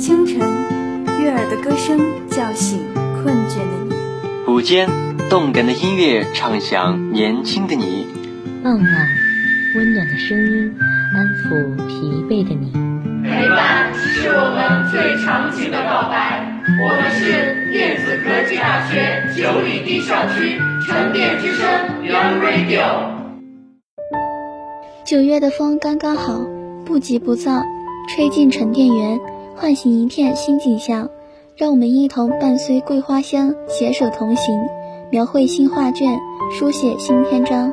清晨，悦耳的歌声叫醒困倦的你；午间，动感的音乐唱响年轻的你；傍晚，温暖的声音安抚疲惫的你。陪伴是我们最长情的告白。我们是电子科技大学九里堤校区沉淀之声 Young Radio。九月的风刚刚好，不急不躁，吹进沉淀园，唤醒一片新景象。让我们一同伴随桂花香，携手同行，描绘新画卷，书写新篇章。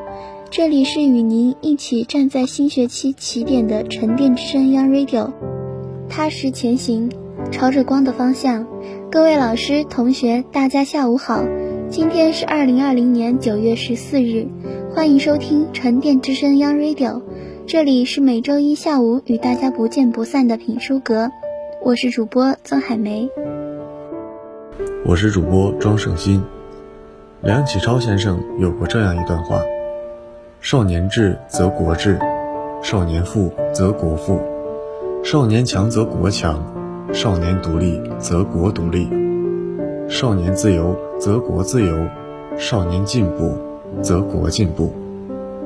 这里是与您一起站在新学期起点的沉淀之声 Young Radio，踏实前行，朝着光的方向。各位老师、同学，大家下午好。今天是二零二零年九月十四日，欢迎收听沉淀之声 Young Radio。这里是每周一下午与大家不见不散的品书阁，我是主播曾海梅。我是主播庄胜新。梁启超先生有过这样一段话：少年智则国智，少年富则国富，少年强则国强，少年独立则国独立，少年自由则国自由，少年进步则国进步。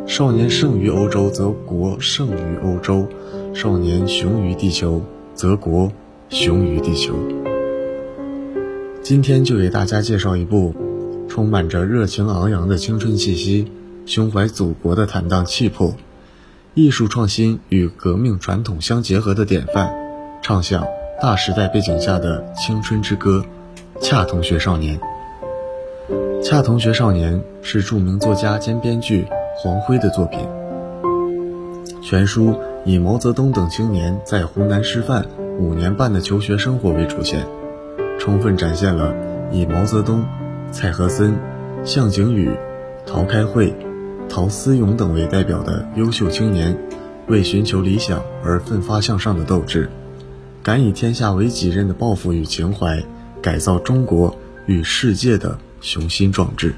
少年胜于欧洲，则国胜于欧洲；少年雄于地球，则国雄于地球。今天就给大家介绍一部充满着热情昂扬的青春气息、胸怀祖国的坦荡气魄、艺术创新与革命传统相结合的典范，唱响大时代背景下的青春之歌《恰同学少年》。《恰同学少年》是著名作家兼编剧。黄辉的作品，全书以毛泽东等青年在湖南师范五年半的求学生活为主线，充分展现了以毛泽东、蔡和森、项景宇、陶开慧、陶思勇等为代表的优秀青年为寻求理想而奋发向上的斗志，敢以天下为己任的抱负与情怀，改造中国与世界的雄心壮志。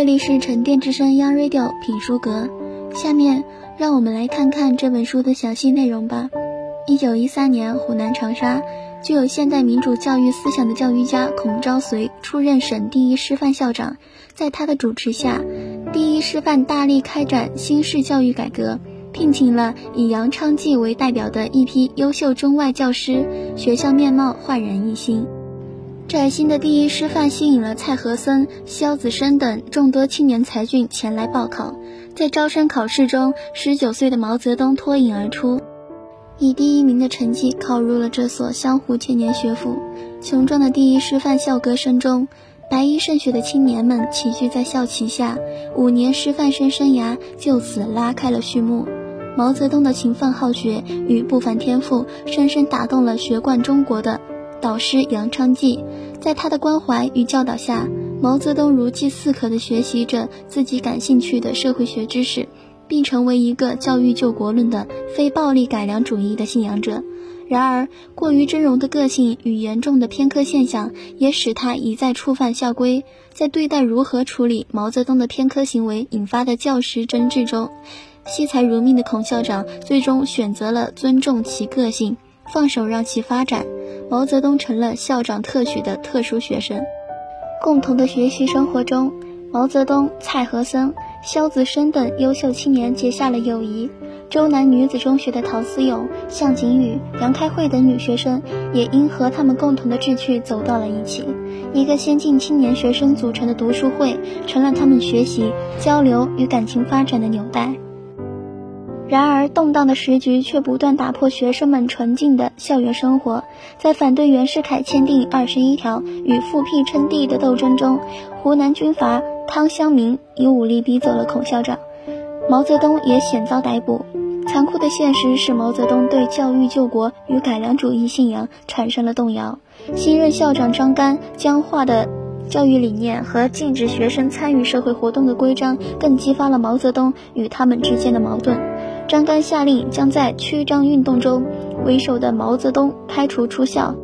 这里是沉淀之声 Radio 品书阁。下面让我们来看看这本书的详细内容吧。一九一三年，湖南长沙，具有现代民主教育思想的教育家孔昭绥出任省第一师范校长，在他的主持下，第一师范大力开展新式教育改革，聘请了以杨昌济为代表的一批优秀中外教师，学校面貌焕然一新。崭新的第一师范吸引了蔡和森、萧子升等众多青年才俊前来报考。在招生考试中，十九岁的毛泽东脱颖而出，以第一名的成绩考入了这所湘湖千年学府。雄壮的第一师范校歌声中，白衣胜雪的青年们齐聚在校旗下，五年师范生生涯就此拉开了序幕。毛泽东的勤奋好学与不凡天赋，深深打动了学贯中国的。导师杨昌济，在他的关怀与教导下，毛泽东如饥似渴地学习着自己感兴趣的社会学知识，并成为一个教育救国论的非暴力改良主义的信仰者。然而，过于真容的个性与严重的偏科现象，也使他一再触犯校规。在对待如何处理毛泽东的偏科行为引发的教师争执中，惜才如命的孔校长最终选择了尊重其个性，放手让其发展。毛泽东成了校长特许的特殊学生，共同的学习生活中，毛泽东、蔡和森、萧子升等优秀青年结下了友谊。周南女子中学的陶思勇、向景宇、杨开慧等女学生也因和他们共同的志趣走到了一起。一个先进青年学生组成的读书会，成了他们学习、交流与感情发展的纽带。然而，动荡的时局却不断打破学生们纯净的校园生活。在反对袁世凯签订二十一条与复辟称帝的斗争中，湖南军阀汤湘明以武力逼走了孔校长，毛泽东也险遭逮捕。残酷的现实使毛泽东对教育救国与改良主义信仰产生了动摇。新任校长张干僵化的教育理念和禁止学生参与社会活动的规章，更激发了毛泽东与他们之间的矛盾。张干下令将在曲张运动中为首的毛泽东开除出校。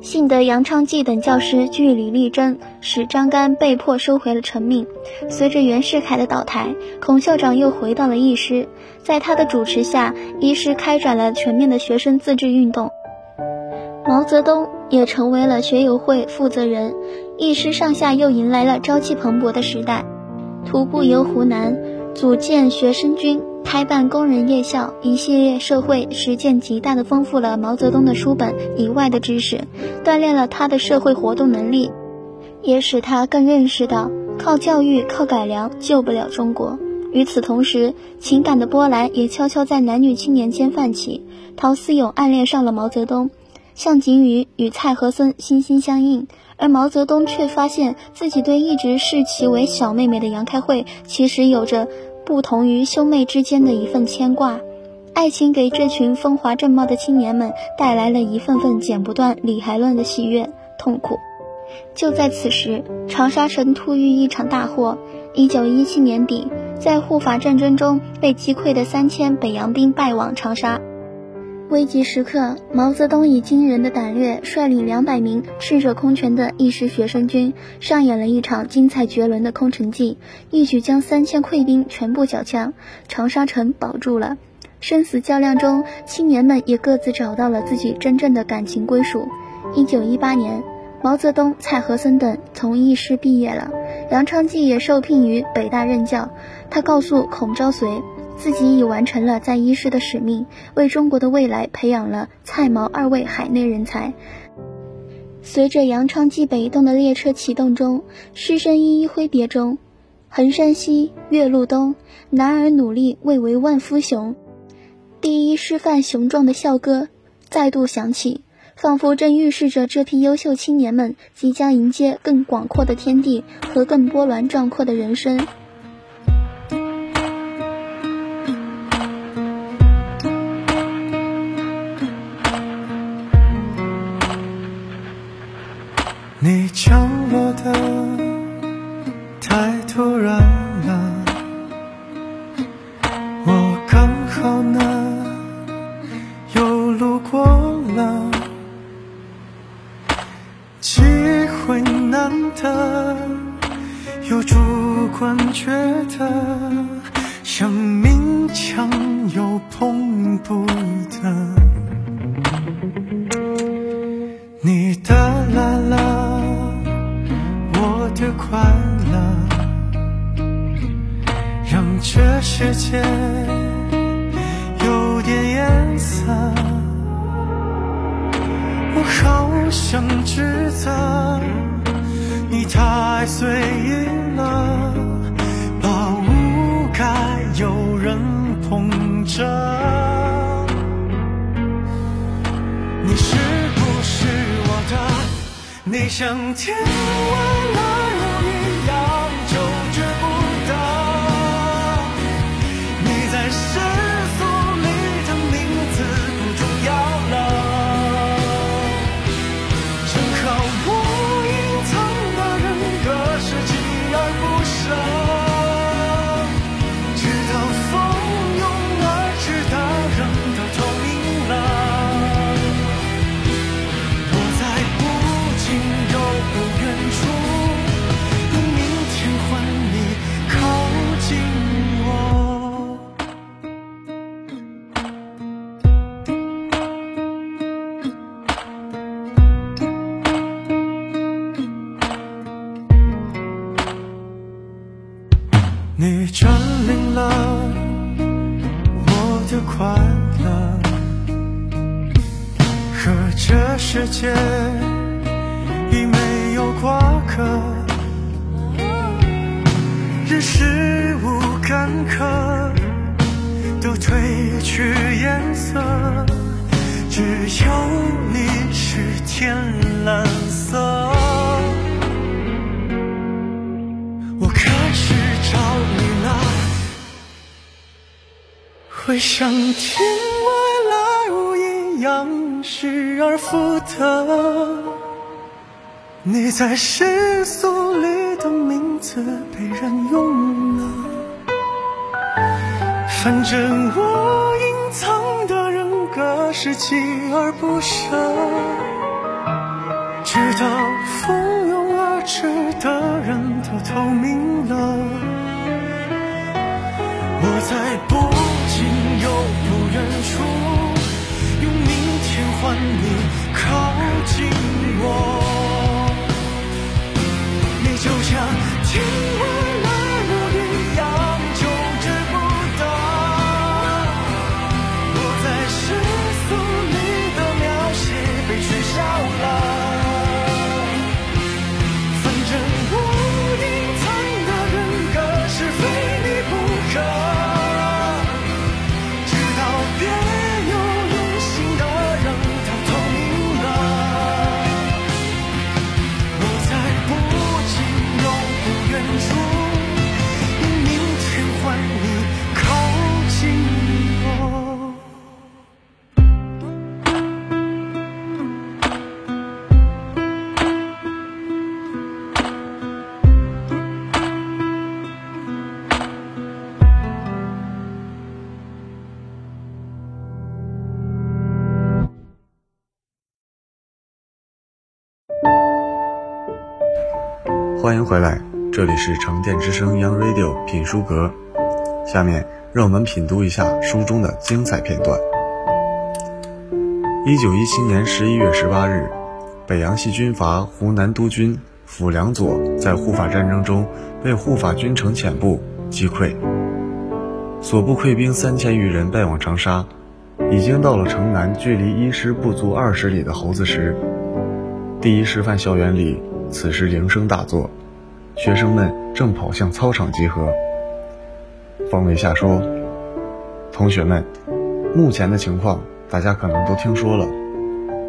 幸得杨昌济等教师据理力争，使张干被迫收回了成命。随着袁世凯的倒台，孔校长又回到了一师，在他的主持下，一师开展了全面的学生自治运动。毛泽东也成为了学友会负责人，一师上下又迎来了朝气蓬勃的时代。徒步游湖南，组建学生军。开办工人夜校，一系列社会实践极大的丰富了毛泽东的书本以外的知识，锻炼了他的社会活动能力，也使他更认识到靠教育、靠改良救不了中国。与此同时，情感的波澜也悄悄在男女青年间泛起。陶思勇暗恋上了毛泽东，向景宇与蔡和森心心相印，而毛泽东却发现自己对一直视其为小妹妹的杨开慧，其实有着。不同于兄妹之间的一份牵挂，爱情给这群风华正茂的青年们带来了一份份剪不断理还乱的喜悦、痛苦。就在此时，长沙城突遇一场大祸。一九一七年底，在护法战争中被击溃的三千北洋兵败往长沙。危急时刻，毛泽东以惊人的胆略，率领两百名赤手空拳的义师学生军，上演了一场精彩绝伦的空城计，一举将三千溃兵全部缴枪，长沙城保住了。生死较量中，青年们也各自找到了自己真正的感情归属。一九一八年，毛泽东、蔡和森等从义师毕业了，杨昌济也受聘于北大任教。他告诉孔昭绥。自己已完成了在医师的使命，为中国的未来培养了蔡毛二位海内人才。随着杨昌济北动的列车启动中，师生一一挥别中，衡山西，岳麓东，男儿努力为为万夫雄。第一师范雄壮的校歌再度响起，仿佛正预示着这批优秀青年们即将迎接更广阔的天地和更波澜壮阔的人生。降落的太突然了，我刚好呢又路过了，机会难得，又主观觉得想勉强又碰不得，世界有点颜色。我好想指责你太随意了，把无该有人捧着。你是不是我的？你像天外来。刻，都褪去颜色，只有你是天蓝色。我开始找你了，会像天外来物一样。失而复得，你在世俗里的名字被人用了，反正我隐藏的人格是锲而不舍，直到蜂拥而至的人都透明了，我在不近又不远处，用明天换你靠近我。你就像听欢迎回来，这里是城电之声 Young Radio 品书阁。下面让我们品读一下书中的精彩片段。一九一七年十一月十八日，北洋系军阀湖南督军府良佐在护法战争中被护法军城遣部击溃，所部溃兵三千余人败往长沙。已经到了城南距离一师不足二十里的猴子石，第一师范校园里。此时铃声大作，学生们正跑向操场集合。方维夏说：“同学们，目前的情况大家可能都听说了，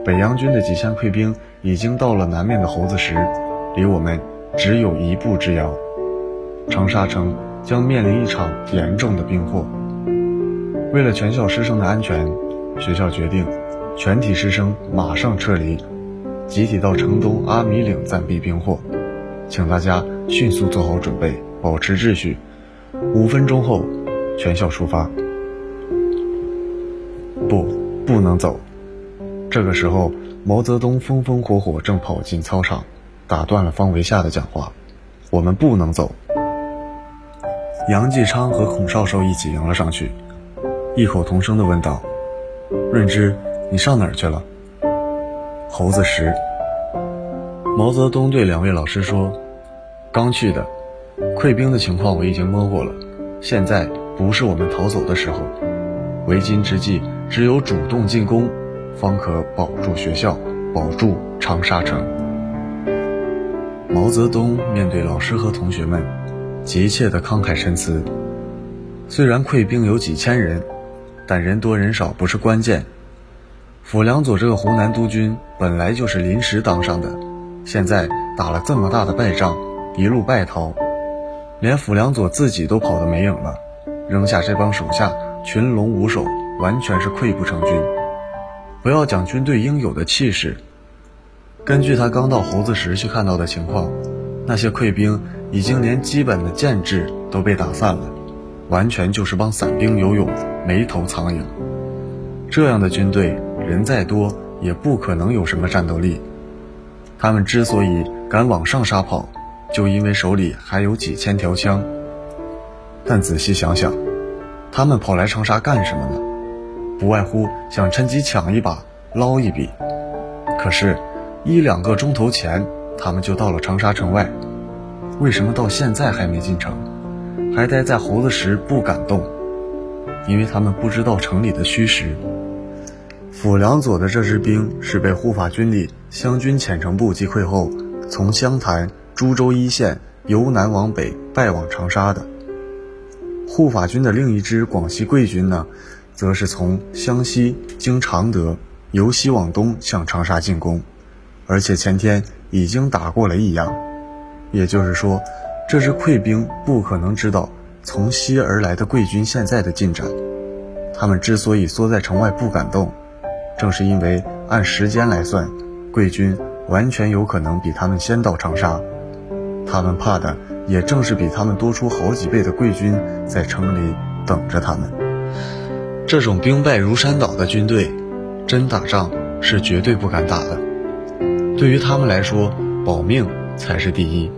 北洋军的几千溃兵已经到了南面的猴子石，离我们只有一步之遥，长沙城将面临一场严重的兵祸。为了全校师生的安全，学校决定全体师生马上撤离。”集体到城东阿米岭暂避兵祸，请大家迅速做好准备，保持秩序。五分钟后，全校出发。不，不能走。这个时候，毛泽东风风火火正跑进操场，打断了方维夏的讲话。我们不能走。杨继昌和孔少寿一起迎了上去，异口同声地问道：“润之，你上哪儿去了？”猴子石。毛泽东对两位老师说：“刚去的，溃兵的情况我已经摸过了，现在不是我们逃走的时候。为今之计，只有主动进攻，方可保住学校，保住长沙城。”毛泽东面对老师和同学们，急切的慷慨陈词。虽然溃兵有几千人，但人多人少不是关键。傅良佐这个湖南督军本来就是临时当上的，现在打了这么大的败仗，一路败逃，连傅良佐自己都跑得没影了，扔下这帮手下群龙无首，完全是溃不成军。不要讲军队应有的气势，根据他刚到猴子时去看到的情况，那些溃兵已经连基本的建制都被打散了，完全就是帮散兵游泳，没头苍蝇。这样的军队。人再多也不可能有什么战斗力。他们之所以敢往上杀跑，就因为手里还有几千条枪。但仔细想想，他们跑来长沙干什么呢？不外乎想趁机抢一把，捞一笔。可是，一两个钟头前，他们就到了长沙城外，为什么到现在还没进城，还待在猴子石不敢动？因为他们不知道城里的虚实。傅良佐的这支兵是被护法军里湘军遣城部击溃后，从湘潭、株洲一线由南往北败往长沙的。护法军的另一支广西桂军呢，则是从湘西经常德由西往东向长沙进攻，而且前天已经打过了益阳。也就是说，这支溃兵不可能知道从西而来的桂军现在的进展。他们之所以缩在城外不敢动。正是因为按时间来算，桂军完全有可能比他们先到长沙。他们怕的也正是比他们多出好几倍的贵军在城里等着他们。这种兵败如山倒的军队，真打仗是绝对不敢打的。对于他们来说，保命才是第一。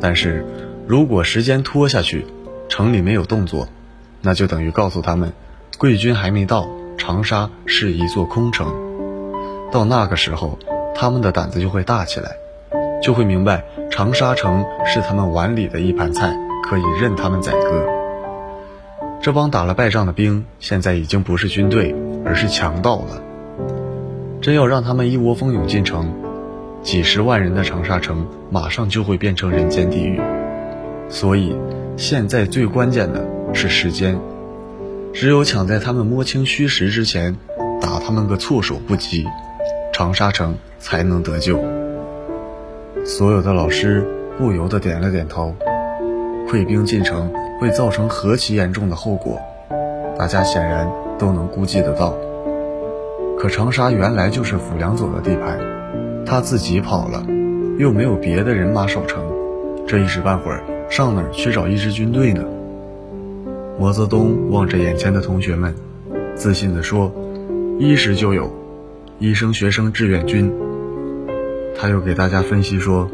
但是，如果时间拖下去，城里没有动作，那就等于告诉他们，贵军还没到，长沙是一座空城。到那个时候，他们的胆子就会大起来。就会明白，长沙城是他们碗里的一盘菜，可以任他们宰割。这帮打了败仗的兵，现在已经不是军队，而是强盗了。真要让他们一窝蜂涌进城，几十万人的长沙城马上就会变成人间地狱。所以，现在最关键的是时间，只有抢在他们摸清虚实之前，打他们个措手不及，长沙城才能得救。所有的老师不由得点了点头。溃兵进城会造成何其严重的后果，大家显然都能估计得到。可长沙原来就是傅良佐的地盘，他自己跑了，又没有别的人马守城，这一时半会儿上哪儿去找一支军队呢？毛泽东望着眼前的同学们，自信地说：“一师就有，医生学生志愿军。”他又给大家分析说，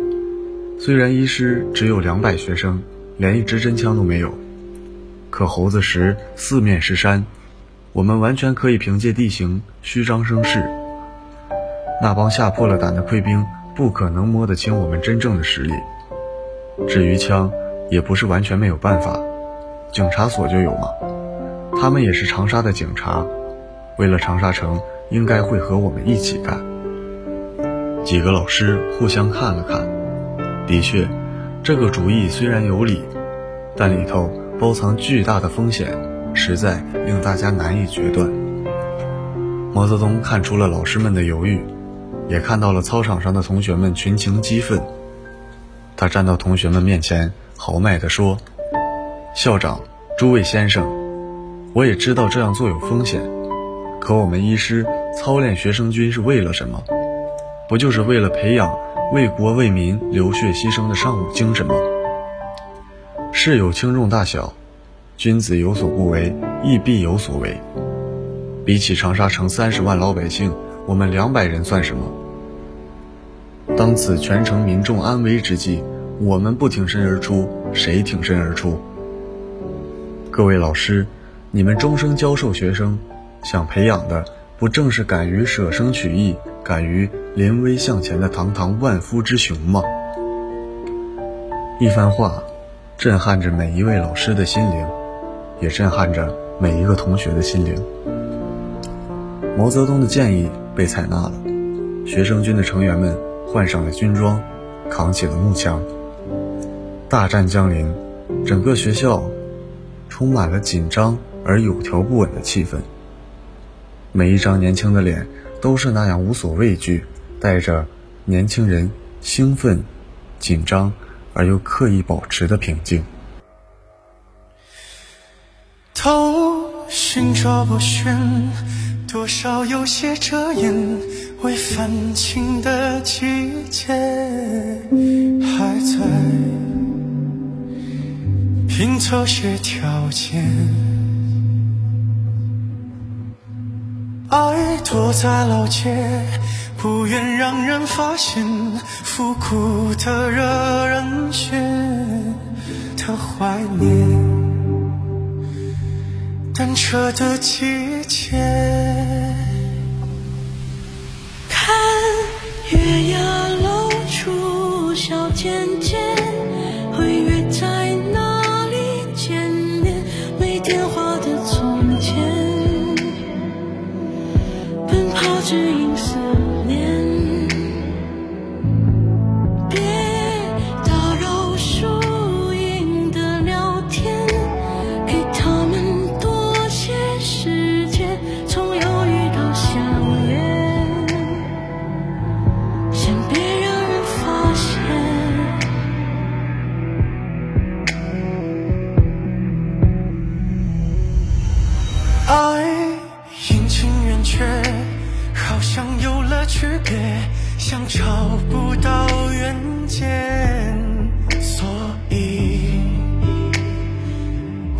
虽然一师只有两百学生，连一支真枪都没有，可猴子石四面是山，我们完全可以凭借地形虚张声势。那帮吓破了胆的溃兵不可能摸得清我们真正的实力。至于枪，也不是完全没有办法，警察所就有嘛，他们也是长沙的警察，为了长沙城，应该会和我们一起干。几个老师互相看了看，的确，这个主意虽然有理，但里头包藏巨大的风险，实在令大家难以决断。毛泽东看出了老师们的犹豫，也看到了操场上的同学们群情激愤。他站到同学们面前，豪迈地说：“校长，诸位先生，我也知道这样做有风险，可我们医师操练学生军是为了什么？”不就是为了培养为国为民流血牺牲的尚武精神吗？事有轻重大小，君子有所不为，亦必有所为。比起长沙城三十万老百姓，我们两百人算什么？当此全城民众安危之际，我们不挺身而出，谁挺身而出？各位老师，你们终生教授学生，想培养的不正是敢于舍生取义？敢于临危向前的堂堂万夫之雄吗？一番话，震撼着每一位老师的心灵，也震撼着每一个同学的心灵。毛泽东的建议被采纳了，学生军的成员们换上了军装，扛起了木枪。大战将临，整个学校充满了紧张而有条不紊的气氛。每一张年轻的脸。都是那样无所畏惧，带着年轻人兴奋、紧张而又刻意保持的平静。头寻着不寻，多少有些遮掩，未泛青的季节还在拼凑些条件。爱躲在老街，不愿让人发现，复古的热人血的怀念，单车的季节，像找不到原件，所以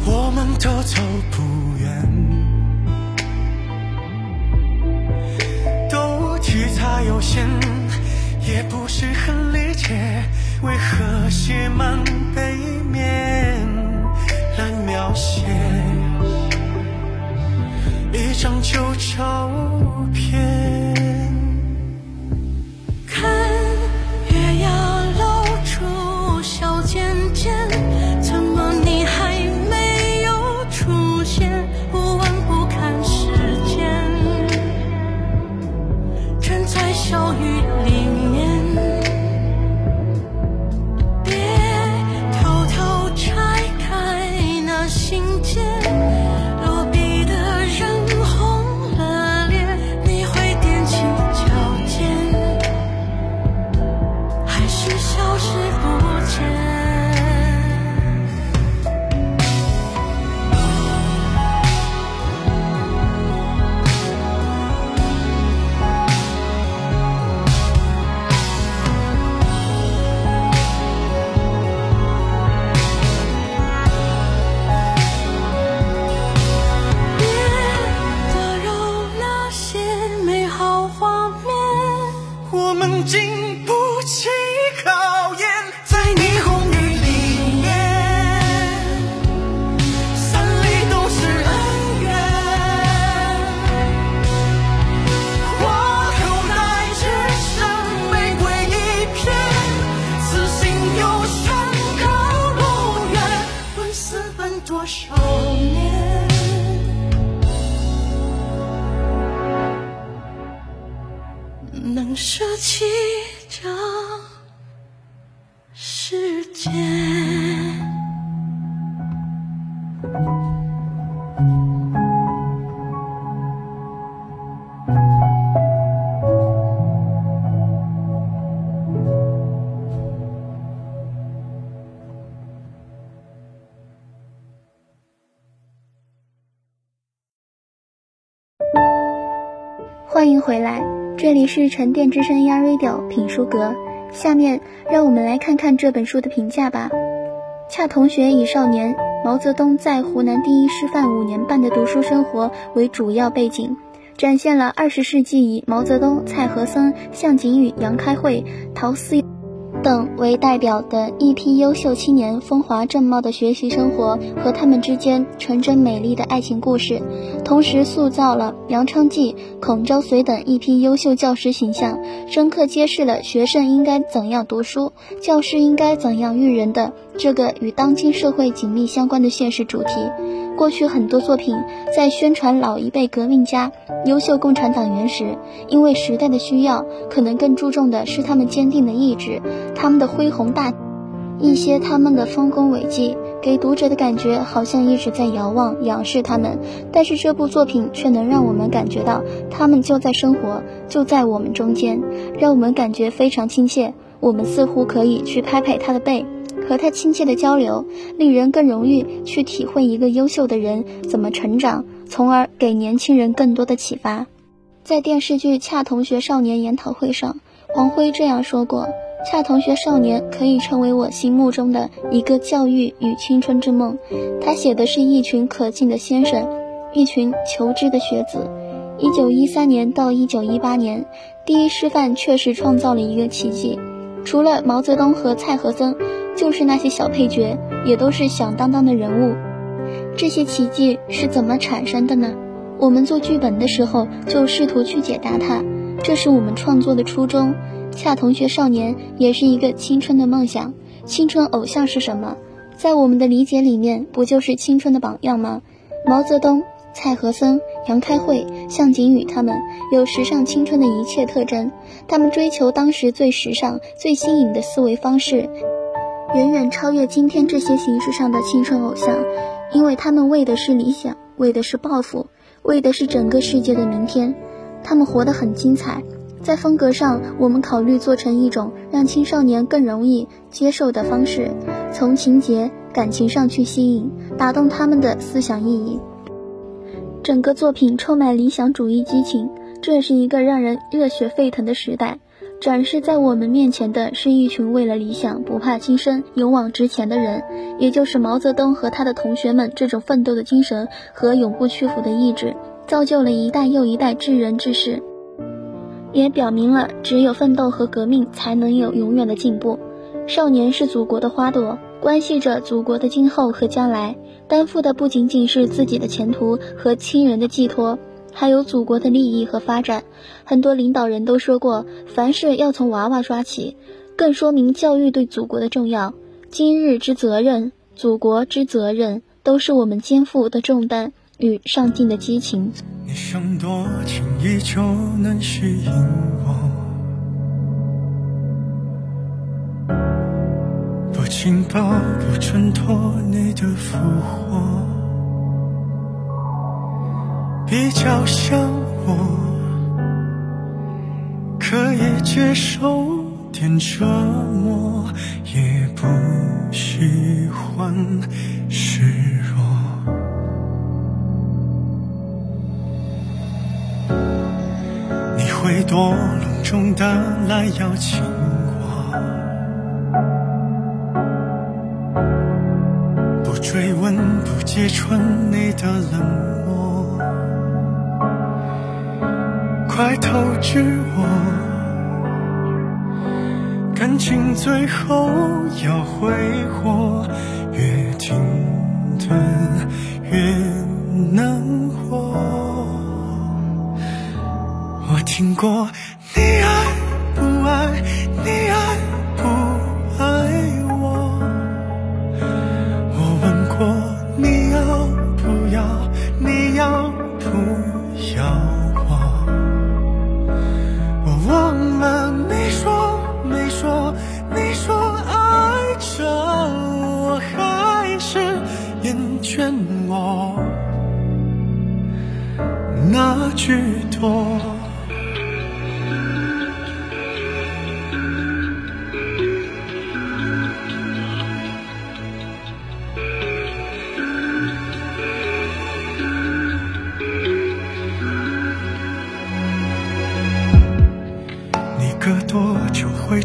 我们都走不远。都题材有限，也不是很理解为何写满背面来描写一张旧照片。回来，这里是沉淀之声 Young Radio 品书阁。下面让我们来看看这本书的评价吧。恰同学已少年毛泽东在湖南第一师范五年半的读书生活为主要背景，展现了二十世纪以毛泽东、蔡和森、向景宇、杨开慧、陶思等为代表的一批优秀青年风华正茂的学习生活和他们之间纯真美丽的爱情故事，同时塑造了杨昌济、孔昭绥等一批优秀教师形象，深刻揭示了学生应该怎样读书，教师应该怎样育人的这个与当今社会紧密相关的现实主题。过去很多作品在宣传老一辈革命家、优秀共产党员时，因为时代的需要，可能更注重的是他们坚定的意志。他们的恢宏大，一些他们的丰功伟绩，给读者的感觉好像一直在遥望、仰视他们。但是这部作品却能让我们感觉到，他们就在生活，就在我们中间，让我们感觉非常亲切。我们似乎可以去拍拍他的背，和他亲切的交流，令人更容易去体会一个优秀的人怎么成长，从而给年轻人更多的启发。在电视剧《恰同学少年》研讨会上，黄辉这样说过。恰同学少年可以成为我心目中的一个教育与青春之梦。他写的是一群可敬的先生，一群求知的学子。一九一三年到一九一八年，第一师范确实创造了一个奇迹。除了毛泽东和蔡和森，就是那些小配角，也都是响当当的人物。这些奇迹是怎么产生的呢？我们做剧本的时候就试图去解答它，这是我们创作的初衷。恰同学少年也是一个青春的梦想。青春偶像是什么？在我们的理解里面，不就是青春的榜样吗？毛泽东、蔡和森、杨开慧、向警予他们有时尚青春的一切特征，他们追求当时最时尚、最新颖的思维方式，远远超越今天这些形式上的青春偶像，因为他们为的是理想，为的是抱负，为的是整个世界的明天。他们活得很精彩。在风格上，我们考虑做成一种让青少年更容易接受的方式，从情节、感情上去吸引、打动他们的思想意义。整个作品充满理想主义激情，这是一个让人热血沸腾的时代。展示在我们面前的是一群为了理想不怕牺牲、勇往直前的人，也就是毛泽东和他的同学们这种奋斗的精神和永不屈服的意志，造就了一代又一代智人志士，也表明了只有奋斗和革命才能有永远的进步。少年是祖国的花朵，关系着祖国的今后和将来，担负的不仅仅是自己的前途和亲人的寄托。还有祖国的利益和发展，很多领导人都说过，凡事要从娃娃抓起，更说明教育对祖国的重要。今日之责任，祖国之责任，都是我们肩负的重担与上进的激情。你想多轻易就能吸引我，不紧抱不挣脱你的俘获。比较像我，可以接受点折磨，也不喜欢示弱。你会多隆重的来邀请我，不追问，不揭穿你的冷漠。白头之我，感情最后要挥霍，越停顿越难过。我听过你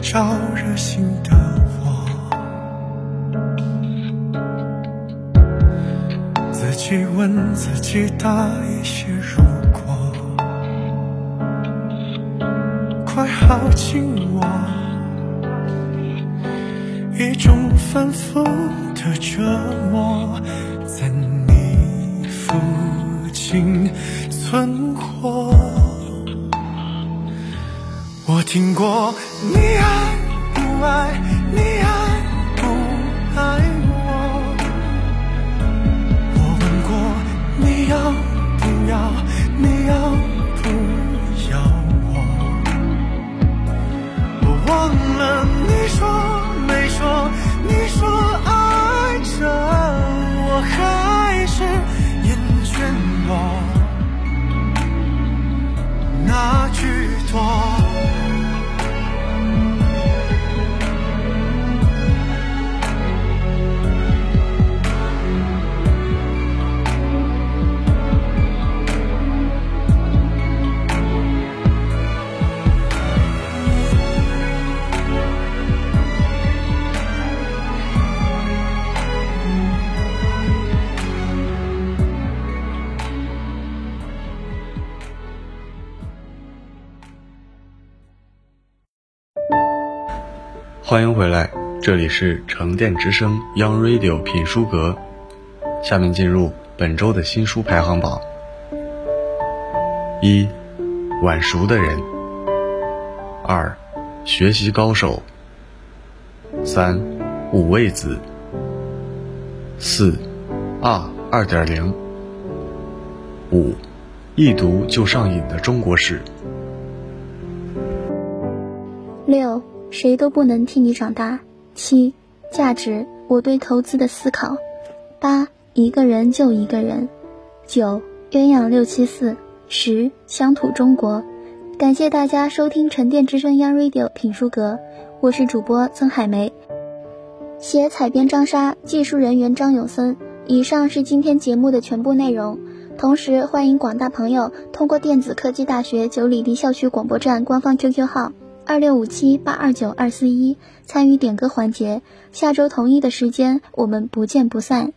招惹心的我？自己问自己答一些如果。快耗尽我，一种反复的折磨，在你附近存活。我听过你爱欢迎回来，这里是城电之声 Young Radio 品书阁。下面进入本周的新书排行榜：一、晚熟的人；二、学习高手；三、五味子；四、啊二点零；五、一读就上瘾的中国史；六。谁都不能替你长大。七，价值，我对投资的思考。八，一个人就一个人。九，鸳鸯六七四。十，乡土中国。感谢大家收听沉淀之声 Young Radio 品书阁，我是主播曾海梅，写采编张莎，技术人员张永森。以上是今天节目的全部内容。同时，欢迎广大朋友通过电子科技大学九里堤校区广播站官方 QQ 号。二六五七八二九二四一参与点歌环节。下周同一的时间，我们不见不散。